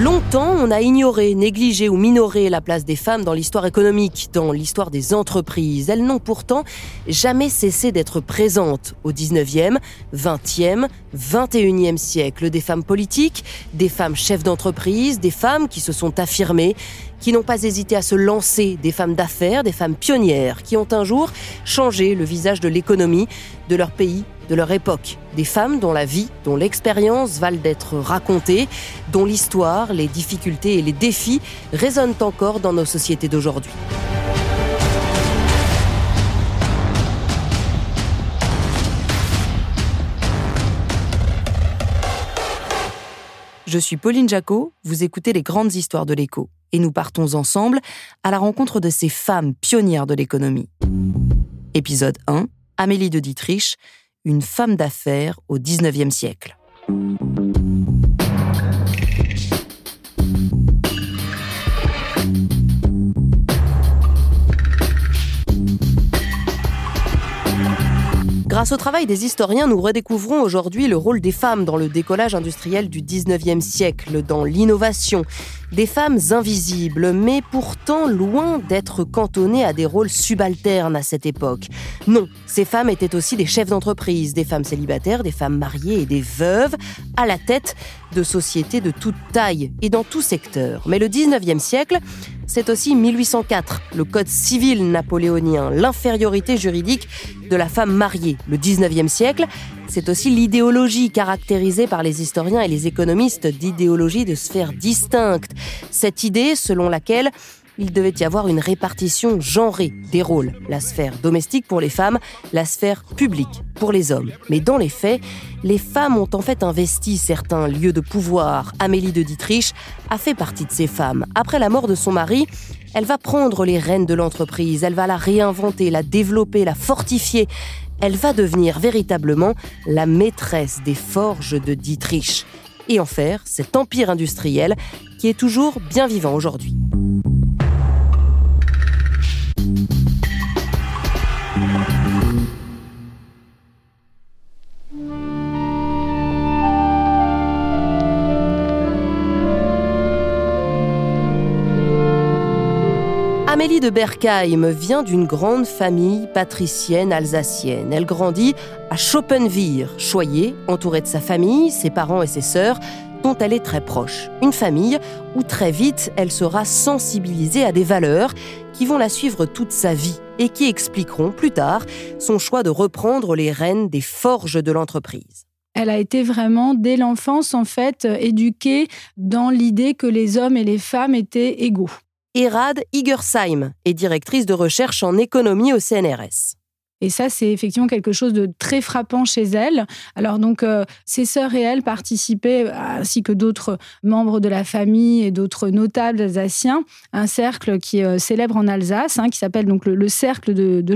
Longtemps, on a ignoré, négligé ou minoré la place des femmes dans l'histoire économique, dans l'histoire des entreprises. Elles n'ont pourtant jamais cessé d'être présentes au 19e, 20e, 21e siècle. Des femmes politiques, des femmes chefs d'entreprise, des femmes qui se sont affirmées, qui n'ont pas hésité à se lancer, des femmes d'affaires, des femmes pionnières, qui ont un jour changé le visage de l'économie de leur pays, de leur époque. Des femmes dont la vie, dont l'expérience valent d'être racontées, dont l'histoire, les difficultés et les défis résonnent encore dans nos sociétés d'aujourd'hui. Je suis Pauline Jacot, vous écoutez les grandes histoires de l'écho, et nous partons ensemble à la rencontre de ces femmes pionnières de l'économie. Épisode 1, Amélie de Dietrich, une femme d'affaires au 19e siècle. Grâce au travail des historiens, nous redécouvrons aujourd'hui le rôle des femmes dans le décollage industriel du 19e siècle, dans l'innovation. Des femmes invisibles, mais pourtant loin d'être cantonnées à des rôles subalternes à cette époque. Non, ces femmes étaient aussi des chefs d'entreprise, des femmes célibataires, des femmes mariées et des veuves, à la tête de sociétés de toute taille et dans tout secteur. Mais le 19e siècle, c'est aussi 1804, le code civil napoléonien, l'infériorité juridique de la femme mariée. Le 19e siècle, c'est aussi l'idéologie caractérisée par les historiens et les économistes d'idéologie de sphères distinctes. Cette idée selon laquelle il devait y avoir une répartition genrée des rôles. La sphère domestique pour les femmes, la sphère publique pour les hommes. Mais dans les faits, les femmes ont en fait investi certains lieux de pouvoir. Amélie de Dietrich a fait partie de ces femmes. Après la mort de son mari, elle va prendre les rênes de l'entreprise, elle va la réinventer, la développer, la fortifier. Elle va devenir véritablement la maîtresse des forges de Dietrich et en faire cet empire industriel qui est toujours bien vivant aujourd'hui. Amélie de Berkheim vient d'une grande famille patricienne alsacienne. Elle grandit à Schopenwier, choyée, entourée de sa famille, ses parents et ses sœurs, dont elle est très proche. Une famille où très vite elle sera sensibilisée à des valeurs qui vont la suivre toute sa vie et qui expliqueront plus tard son choix de reprendre les rênes des forges de l'entreprise. Elle a été vraiment, dès l'enfance, en fait, éduquée dans l'idée que les hommes et les femmes étaient égaux. Erad Igersheim est directrice de recherche en économie au CNRS. Et ça, c'est effectivement quelque chose de très frappant chez elle. Alors donc, euh, ses sœurs et elle participaient, ainsi que d'autres membres de la famille et d'autres notables alsaciens, à un cercle qui est euh, célèbre en Alsace, hein, qui s'appelle donc le, le cercle de, de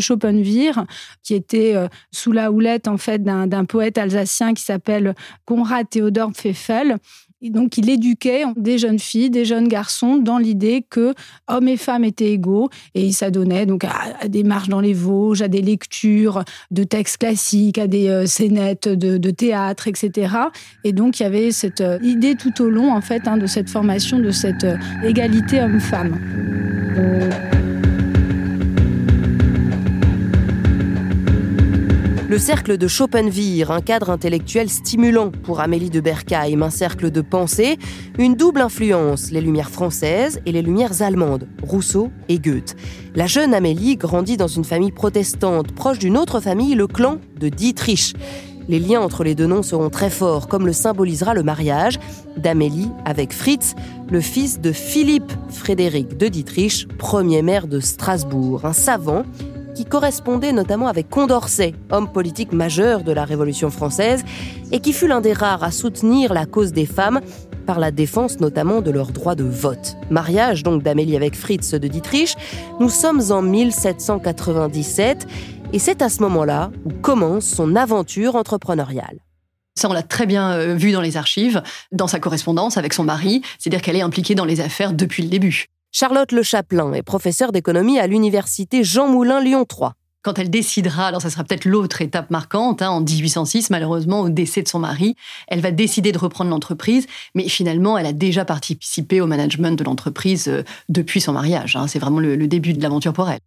qui était euh, sous la houlette en fait d'un poète alsacien qui s'appelle Konrad Theodor Pfeffel. Donc, il éduquait des jeunes filles, des jeunes garçons dans l'idée que hommes et femmes étaient égaux et il s'adonnait donc à, des marches dans les Vosges, à des lectures de textes classiques, à des euh, scénettes de, de théâtre, etc. Et donc, il y avait cette euh, idée tout au long, en fait, hein, de cette formation, de cette euh, égalité homme-femme. Le cercle de Schopenwier, un cadre intellectuel stimulant pour Amélie de Berkheim, un cercle de pensée, une double influence, les lumières françaises et les lumières allemandes, Rousseau et Goethe. La jeune Amélie grandit dans une famille protestante, proche d'une autre famille, le clan de Dietrich. Les liens entre les deux noms seront très forts, comme le symbolisera le mariage d'Amélie avec Fritz, le fils de Philippe Frédéric de Dietrich, premier maire de Strasbourg, un savant qui correspondait notamment avec Condorcet, homme politique majeur de la Révolution française, et qui fut l'un des rares à soutenir la cause des femmes par la défense notamment de leur droit de vote. Mariage donc d'Amélie avec Fritz de Dietrich, nous sommes en 1797 et c'est à ce moment-là où commence son aventure entrepreneuriale. Ça, on l'a très bien euh, vu dans les archives, dans sa correspondance avec son mari, c'est-à-dire qu'elle est impliquée dans les affaires depuis le début. Charlotte Le Chaplin est professeure d'économie à l'université Jean Moulin Lyon 3. Quand elle décidera, alors ça sera peut-être l'autre étape marquante, hein, en 1806, malheureusement, au décès de son mari, elle va décider de reprendre l'entreprise, mais finalement, elle a déjà participé au management de l'entreprise euh, depuis son mariage. hein. C'est vraiment le, le début de l'aventure pour elle.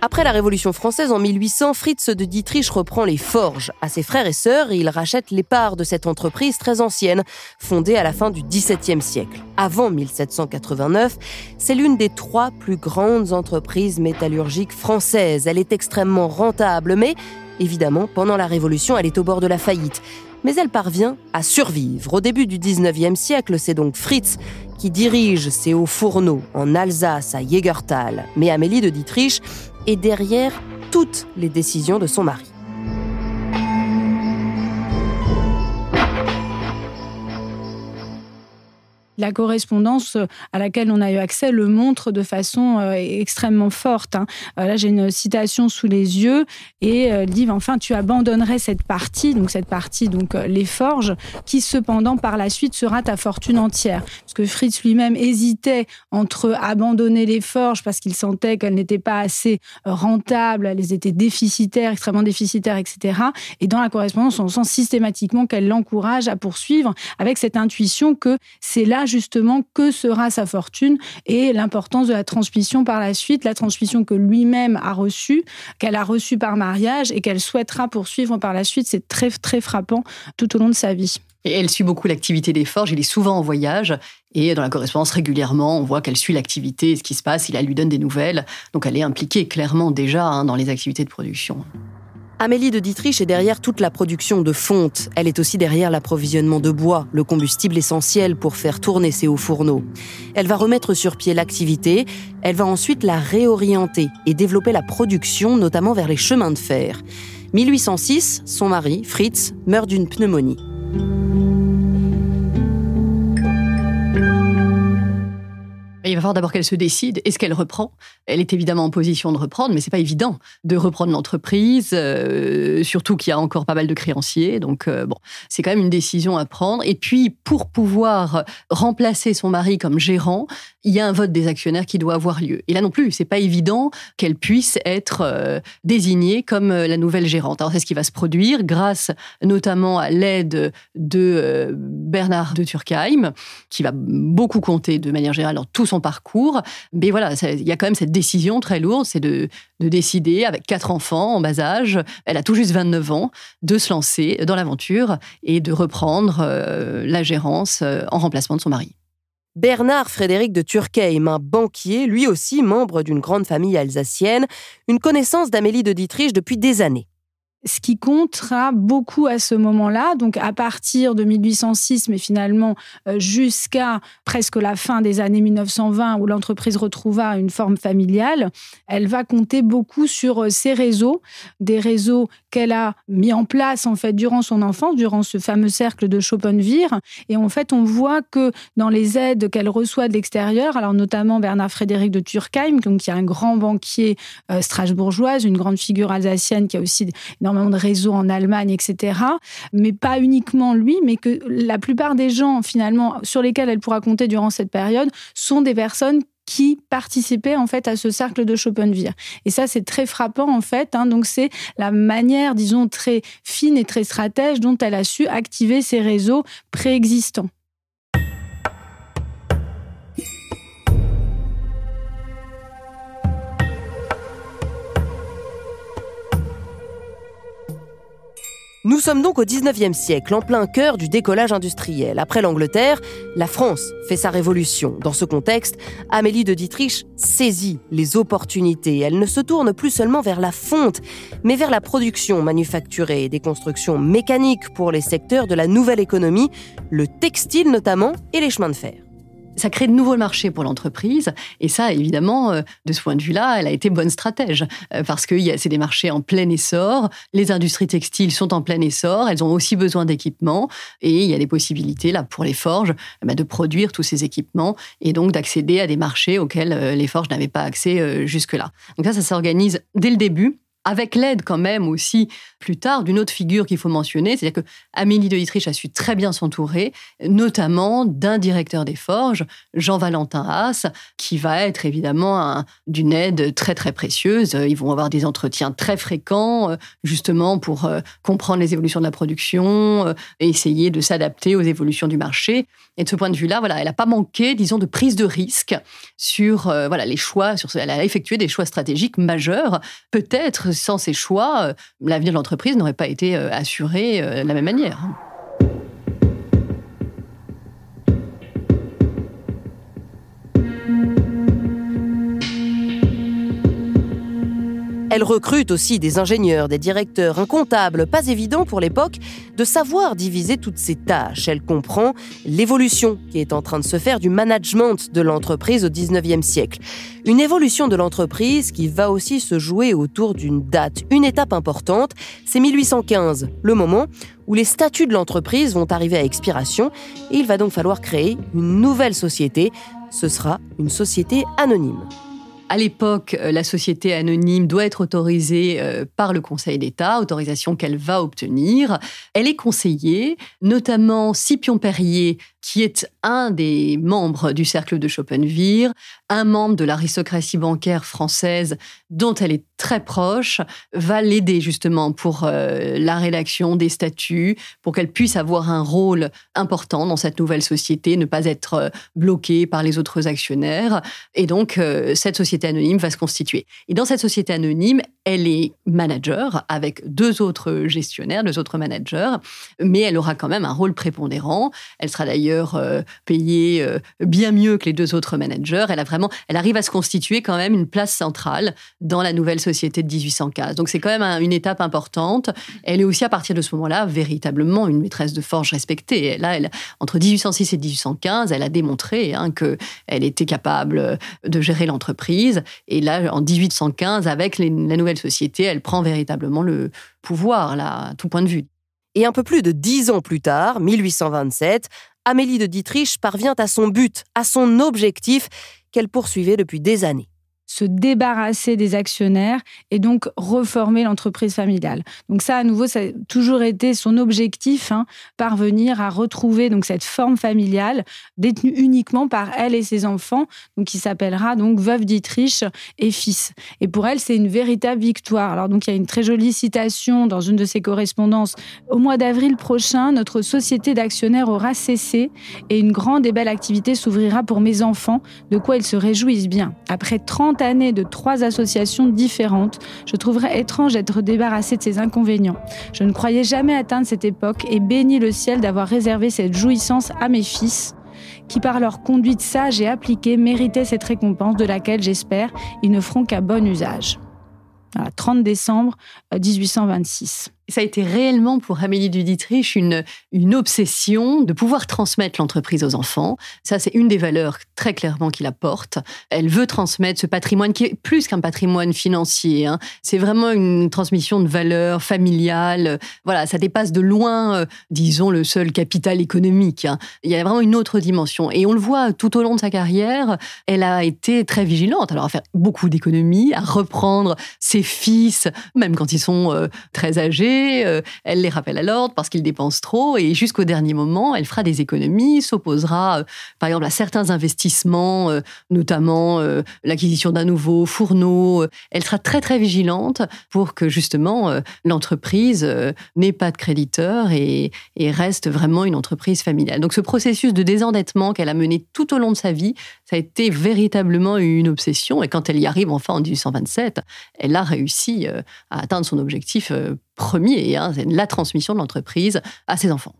Après la Révolution française en 1800, Fritz de Dietrich reprend les forges à ses frères et sœurs il rachète les parts de cette entreprise très ancienne, fondée à la fin du XVIIe siècle. Avant 1789, c'est l'une des trois plus grandes entreprises métallurgiques françaises. Elle est extrêmement rentable, mais évidemment, pendant la Révolution, elle est au bord de la faillite. Mais elle parvient à survivre. Au début du 19e siècle, c'est donc Fritz qui dirige ses hauts fourneaux en Alsace à Jägertal. Mais Amélie de Dietrich est derrière toutes les décisions de son mari. La correspondance à laquelle on a eu accès le montre de façon euh, extrêmement forte. hein. Euh, là, j'ai une citation sous les yeux et euh, dit enfin tu abandonnerais cette partie, donc cette partie donc euh, les forges, qui cependant par la suite sera ta fortune entière. Parce que Fritz lui-même hésitait entre abandonner les forges parce qu'il sentait qu'elles n'étaient pas assez euh, rentables, elles étaient déficitaires, extrêmement déficitaires, etc. Et dans la correspondance, on sent systématiquement qu'elle l'encourage à poursuivre avec cette intuition que c'est là justement que sera sa fortune et l'importance de la transmission par la suite, la transmission que lui-même a reçue, qu'elle a reçue par mariage et qu'elle souhaitera poursuivre par la suite. C'est très très frappant tout au long de sa vie. Et elle suit beaucoup l'activité des forges, il est souvent en voyage, et dans la correspondance régulièrement, on voit qu'elle suit l'activité, ce qui se passe, il lui donne des nouvelles, donc elle est impliquée clairement déjà hein, dans les activités de production. Amélie de Dietrich est derrière toute la production de fonte. Elle est aussi derrière l'approvisionnement de bois, le combustible essentiel pour faire tourner ses hauts fourneaux. Elle va remettre sur pied l'activité, elle va ensuite la réorienter et développer la production, notamment vers les chemins de fer. 1806, son mari, Fritz, meurt d'une pneumonie. Il va falloir d'abord qu'elle se décide. Est-ce qu'elle reprend? Elle est évidemment en position de reprendre, mais c'est pas évident de reprendre l'entreprise, euh, surtout qu'il y a encore pas mal de créanciers. Donc euh, bon, c'est quand même une décision à prendre. Et puis pour pouvoir remplacer son mari comme gérant, il y a un vote des actionnaires qui doit avoir lieu. Et là non plus, c'est pas évident qu'elle puisse être euh, désignée comme euh, la nouvelle gérante. Alors c'est ce qui va se produire grâce notamment à l'aide de euh, Bernard de Turckheim, qui va beaucoup compter de manière générale dans tout son parcours. Mais voilà, il y a quand même cette décision très lourde, c'est de, de décider, avec quatre enfants en bas âge, elle a tout juste 29 ans, de se lancer dans l'aventure et de reprendre la gérance en remplacement de son mari. Bernard Frédéric de Turckheim, un banquier, lui aussi membre d'une grande famille alsacienne, une connaissance d'Amélie de Dietrich depuis des années. Ce qui comptera beaucoup à ce moment-là, donc à partir de 1806, mais finalement euh, jusqu'à presque la fin des années 1920, où l'entreprise retrouva une forme familiale, elle va compter beaucoup sur euh, ses réseaux, des réseaux qu'elle a mis en place en fait durant son enfance, durant ce fameux cercle de Schopenhauer. Et en fait, on voit que dans les aides qu'elle reçoit de l'extérieur, alors notamment Bernard Frédéric de Turckheim, qui est un grand banquier euh, strasbourgeoise, une grande figure alsacienne qui a aussi énormément de réseaux en Allemagne, etc. Mais pas uniquement lui, mais que la plupart des gens, finalement, sur lesquels elle pourra compter durant cette période, sont des personnes qui participaient en fait à ce cercle de Schopenhauer. Et ça, c'est très frappant en fait. hein. Donc c'est la manière, disons, très fine et très stratège dont elle a su activer ces réseaux préexistants. Nous sommes donc au 19e siècle, en plein cœur du décollage industriel. Après l'Angleterre, la France fait sa révolution. Dans ce contexte, Amélie de Dietrich saisit les opportunités. Elle ne se tourne plus seulement vers la fonte, mais vers la production manufacturée, des constructions mécaniques pour les secteurs de la nouvelle économie, le textile notamment et les chemins de fer ça crée de nouveaux marchés pour l'entreprise. Et ça, évidemment, euh, de ce point de vue-là, elle a été bonne stratège. euh, Parce que c'est des marchés en plein essor. Les industries textiles sont en plein essor. Elles ont aussi besoin d'équipements. Et il y a des possibilités, là, pour les forges, eh ben, de produire tous ces équipements et donc d'accéder à des marchés auxquels euh, les forges n'avaient pas accès jusque-là. Donc ça, ça s'organise dès le début avec l'aide quand même aussi plus tard d'une autre figure qu'il faut mentionner, c'est-à-dire que Amélie de Dietrich a su très bien s'entourer, notamment d'un directeur des forges, Jean-Valentin Haas, qui va être évidemment un- d'une aide très très précieuse. Ils vont avoir des entretiens très fréquents, euh, justement pour euh, comprendre les évolutions de la production euh, essayer de s'adapter aux évolutions du marché. Et de ce point de vue-là, voilà, elle n'a pas manqué, disons, de prise de risque sur voilà les choix. Elle a effectué des choix stratégiques majeurs. Peut-être sans ces choix, euh, l'avenir de l'entreprise n'aurait pas été euh, assuré euh, de la même manière. Elle recrute aussi des ingénieurs, des directeurs, un comptable, pas évident pour l'époque de savoir diviser toutes ces tâches. Elle comprend l'évolution qui est en train de se faire du management de l'entreprise au 19e siècle. Une évolution de l'entreprise qui va aussi se jouer autour d'une date, une étape importante, c'est 1815, le moment où les statuts de l'entreprise vont arriver à expiration et il va donc falloir créer une nouvelle société. Ce sera une société anonyme. À l'époque, euh, la société anonyme doit être autorisée euh, par le Conseil d'État, autorisation qu'elle va obtenir. Elle est conseillée, notamment Scipion Perrier, qui est un des membres du cercle de Schopenhauer, un membre de l'aristocratie bancaire française dont elle est très proche, va l'aider justement pour euh, la rédaction des statuts, pour qu'elle puisse avoir un rôle important dans cette nouvelle société, ne pas être euh, bloquée par les autres actionnaires. Et donc, euh, cette société anonyme va se constituer. Et dans cette société anonyme, elle est manager avec deux autres gestionnaires, deux autres managers, mais elle aura quand même un rôle prépondérant. Elle sera d'ailleurs euh, payée euh, bien mieux que les deux autres managers. Elle a vraiment, elle arrive à se constituer quand même une place centrale dans la nouvelle société de 1815. Donc c'est quand même un- une étape importante. Elle est aussi à partir de ce moment-là véritablement une maîtresse de forge respectée. Là, entre 1806 et 1815, elle a démontré hein, que elle était capable de gérer l'entreprise. Et là, en 1815, avec la nouvelle société, elle prend véritablement le pouvoir, à tout point de vue. Et un peu plus de dix ans plus tard, 1827, Amélie de Dietrich parvient à son but, à son objectif qu'elle poursuivait depuis des années. Se débarrasser des actionnaires et donc reformer l'entreprise familiale. Donc ça, à nouveau, ça a toujours été son objectif, hein, parvenir à retrouver donc cette forme familiale détenue uniquement par elle et ses enfants, donc qui s'appellera donc veuve Dietrich et fils. Et pour elle, c'est une véritable victoire. Alors donc il y a une très jolie citation dans une de ses correspondances. Au mois d'avril prochain, notre société d'actionnaires aura cessé et une grande et belle activité s'ouvrira pour mes enfants, de quoi ils se réjouissent bien. Après 30 années de trois associations différentes, je trouverais étrange d'être débarrassé de ces inconvénients. Je ne croyais jamais atteindre cette époque et bénis le ciel d'avoir réservé cette jouissance à mes fils qui par leur conduite sage et appliquée méritaient cette récompense de laquelle, j'espère, ils ne feront qu'à bon usage. Voilà, 30 décembre euh, 1826. Ça a été réellement pour Amélie du Dietrich une, une obsession de pouvoir transmettre l'entreprise aux enfants. Ça, c'est une des valeurs très clairement qu'il apporte. Elle veut transmettre ce patrimoine qui est plus qu'un patrimoine financier. hein. C'est vraiment une transmission de valeurs familiales. Voilà, ça dépasse de loin, euh, disons, le seul capital économique. hein. Il y a vraiment une autre dimension. Et on le voit tout au long de sa carrière, elle a été très vigilante. Alors, à faire beaucoup d'économies, à reprendre ses fils, même quand ils sont euh, très âgés. Euh, elle les rappelle à l'ordre parce qu'ils dépensent trop. Et jusqu'au dernier moment, elle fera des économies, s'opposera, euh, par exemple, à certains investissements, euh, notamment l'acquisition d'un nouveau fourneau. Elle sera très, très vigilante pour que, justement, l'entreprise n'ait pas de créditeurs et, et reste vraiment une entreprise familiale. Donc, ce processus de désendettement qu'elle a mené tout au long de sa vie, ça a été véritablement une obsession. Et quand elle y arrive enfin en 1827, elle a réussi à atteindre son objectif premier, hein, c'est la transmission de l'entreprise à ses enfants.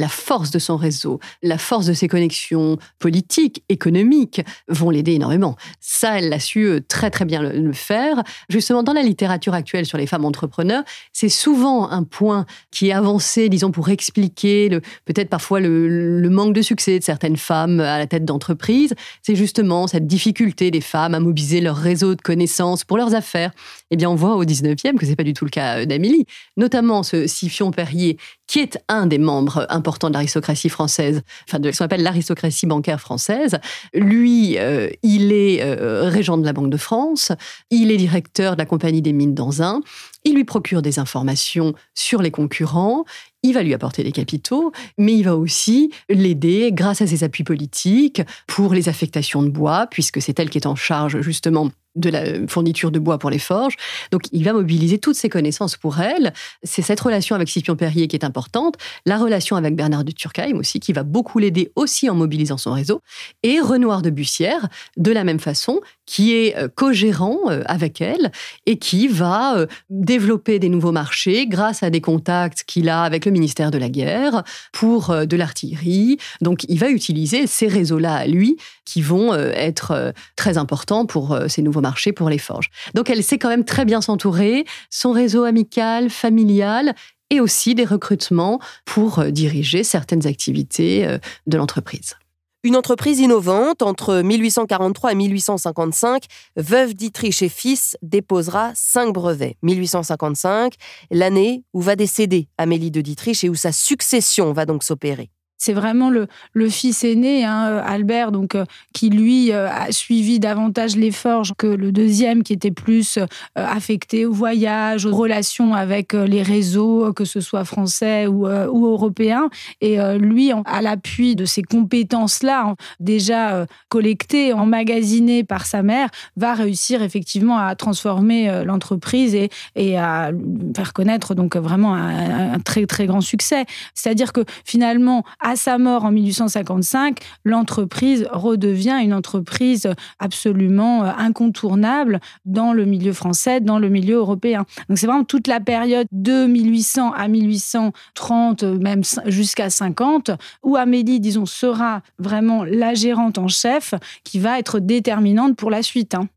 La force de son réseau, la force de ses connexions politiques, économiques, vont l'aider énormément. Ça, elle l'a su euh, très très bien le, faire. Justement, dans la littérature actuelle sur les femmes entrepreneurs, c'est souvent un point qui est avancé, disons, pour expliquer peut-être parfois le, le manque de succès de certaines femmes à la tête d'entreprise. C'est justement cette difficulté des femmes à mobiliser leur réseau de connaissances pour leurs affaires. Eh bien, on voit au 19e que c'est pas du tout le cas euh, d'Amélie, notamment ce Scipion Perrier, qui est un des membres importants de l'aristocratie française, enfin de ce qu'on appelle l'aristocratie bancaire française. Lui, euh, il est euh, régent de la Banque de France, il est directeur de la Compagnie des mines d'Anzin, il lui procure des informations sur les concurrents, il va lui apporter des capitaux, mais il va aussi l'aider grâce à ses appuis politiques pour les affectations de bois, puisque c'est elle qui est en charge justement de la fourniture de bois pour les forges. Donc il va mobiliser toutes ses connaissances pour elle. C'est cette relation avec Scipion Perrier qui est importante, la relation avec Bernard de Turckheim aussi, qui va beaucoup l'aider aussi en mobilisant son réseau, et Renoir de Bussière, de la même façon, qui est euh, co-gérant euh, avec elle et qui va euh, développer des nouveaux marchés grâce à des contacts qu'il a avec le ministère de la Guerre pour de l'artillerie. Donc il va utiliser ces réseaux-là à lui qui vont être très importants pour ces nouveaux marchés, pour les forges. Donc elle sait quand même très bien s'entourer, son réseau amical, familial et aussi des recrutements pour diriger certaines activités de l'entreprise. Une entreprise innovante, entre 1843 et 1855, Veuve Dietrich et Fils déposera cinq brevets. 1855, l'année où va décéder Amélie de Dietrich et où sa succession va donc s'opérer. C'est vraiment le, fils aîné, hein, Albert, donc euh, qui lui euh, a suivi davantage les forges que le deuxième, qui était plus euh, affecté au voyage, aux relations avec euh, les réseaux, euh, que ce soit français ou, euh, ou européens. Et euh, lui, à l'appui de ces compétences-là, en- déjà euh, collectées, emmagasinées par sa mère, va réussir effectivement à transformer euh, l'entreprise et, à faire connaître donc vraiment un, très très grand succès. C'est-à-dire que finalement, sa mort en 1855, l'entreprise redevient une entreprise absolument euh, incontournable dans le milieu français, dans le milieu européen. Donc c'est vraiment toute la période de 1800 à 1830, euh, même jusqu'à 50, où Amélie, disons, sera vraiment la gérante en chef qui va être déterminante pour la suite. hein.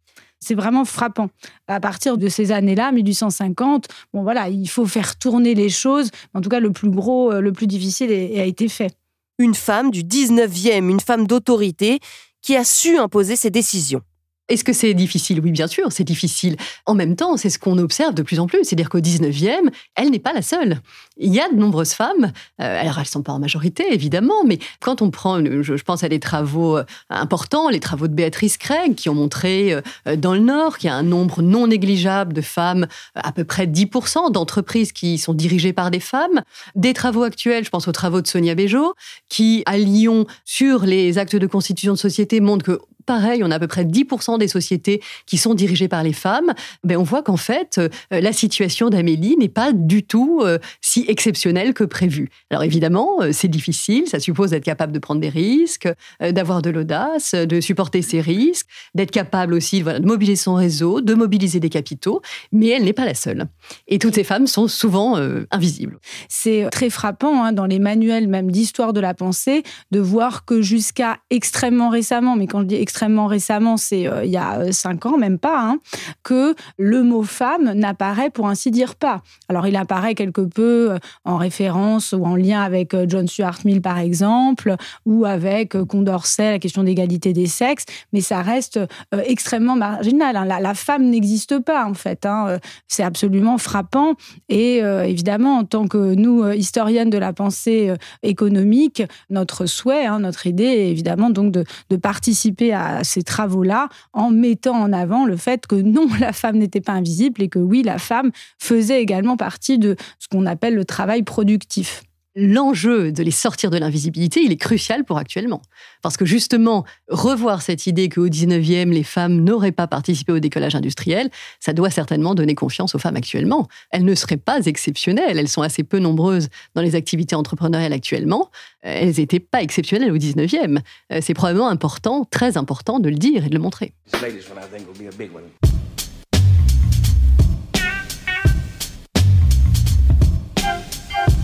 C'est vraiment frappant. À partir de ces années-là, 1850, bon voilà, il faut faire tourner les choses. En tout cas, le plus gros, euh, le plus difficile a été fait. Une femme du 19e, une femme d'autorité, qui a su imposer ses décisions. Est-ce que c'est difficile? Oui, bien sûr, c'est difficile. En même temps, c'est ce qu'on observe de plus en plus. C'est-à-dire qu'au 19e, elle n'est pas la seule. Il y a de nombreuses femmes, euh, alors elles ne sont pas en majorité, évidemment, mais quand on prend, je, pense à des travaux euh, importants, les travaux de Béatrice Craig, qui ont montré euh, dans le Nord qu'il y a un nombre non négligeable de femmes, à peu près 10% d'entreprises qui sont dirigées par des femmes. Des travaux actuels, je pense aux travaux de Sonia Béjot, qui, à Lyon, sur les actes de constitution de société, montrent que pareil, on a à peu près 10% des sociétés qui sont dirigées par les femmes, ben on voit qu'en fait, euh, la situation d'Amélie n'est pas du tout euh, si exceptionnelle que prévu. Alors évidemment, euh, c'est difficile, ça suppose d'être capable de prendre des risques, d'avoir de l'audace, de supporter ses risques, d'être capable aussi voilà, de mobiliser son réseau, de mobiliser des capitaux, mais elle n'est pas la seule. Et toutes ces femmes sont souvent invisibles. C'est très frappant hein, dans les manuels même d'histoire de la pensée de voir que jusqu'à extrêmement récemment, mais quand je dis extrêmement récemment, c'est euh, il y a euh, cinq ans, même pas, hein, que le mot femme n'apparaît pour ainsi dire pas. Alors il apparaît quelque peu euh, en référence ou en lien avec John Stuart Mill par exemple, ou avec Condorcet, la question d'égalité des sexes, mais ça reste extrêmement marginal. hein. La, femme n'existe pas en fait. hein. C'est absolument frappant. Et évidemment, en tant que nous, historiennes de la pensée économique, notre souhait, notre idée évidemment donc de, de participer à ces travaux-là en mettant en avant le fait que non, la femme n'était pas invisible et que oui, la femme faisait également partie de ce qu'on appelle le travail productif. L'enjeu de les sortir de l'invisibilité, il est crucial pour actuellement. Parce que justement, revoir cette idée qu'au 19e, les femmes n'auraient pas participé au décollage industriel, ça doit certainement donner confiance aux femmes actuellement. Elles ne seraient pas exceptionnelles. Elles sont assez peu nombreuses dans les activités entrepreneuriales actuellement. Elles n'étaient pas exceptionnelles au 19e. Euh, C'est probablement important, très important de le dire et de le montrer.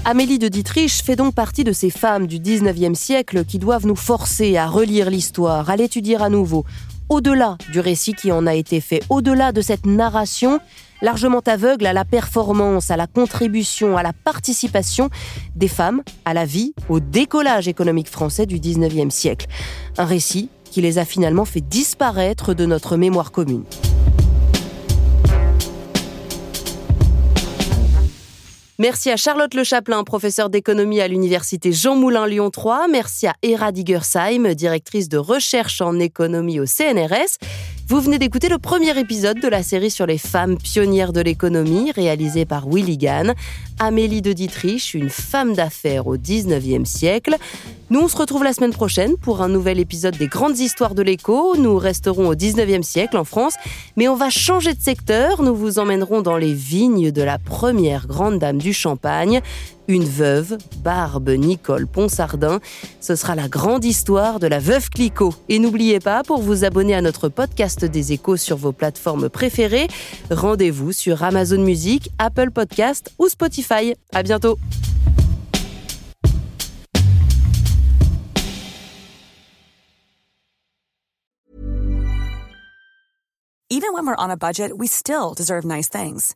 Amélie de Dietrich fait donc partie de ces femmes du 19e siècle qui doivent nous forcer à relire l'histoire, à l'étudier à nouveau, au-delà du récit qui en a été fait, au-delà de cette narration largement aveugle à la performance, à la contribution, à la participation des femmes à la vie, au décollage économique français du 19e siècle. Un récit qui les a finalement fait disparaître de notre mémoire commune. Merci à Charlotte Le Chaplin, professeure d'économie à l'université Jean Moulin Lyon 3. Merci à Hera Digersheim, directrice de recherche en économie au CNRS. Vous venez d'écouter le premier épisode de la série sur les femmes pionnières de l'économie, réalisée par Willy Gann. Amélie de Dietrich, une femme d'affaires au 19e siècle. Nous, on se retrouve la semaine prochaine pour un nouvel épisode des grandes histoires de l'écho. Nous resterons au 19e siècle en France, mais on va changer de secteur. Nous vous emmènerons dans les vignes de la première grande dame du Champagne, une veuve, Barbe Nicole Ponsardin. Ce sera la grande histoire de la veuve Clicquot. Et n'oubliez pas, pour vous abonner à notre podcast des échos sur vos plateformes préférées, rendez-vous sur Amazon Music, Apple Podcast ou Spotify. À bientôt! Even when we're on a budget, we still deserve nice things.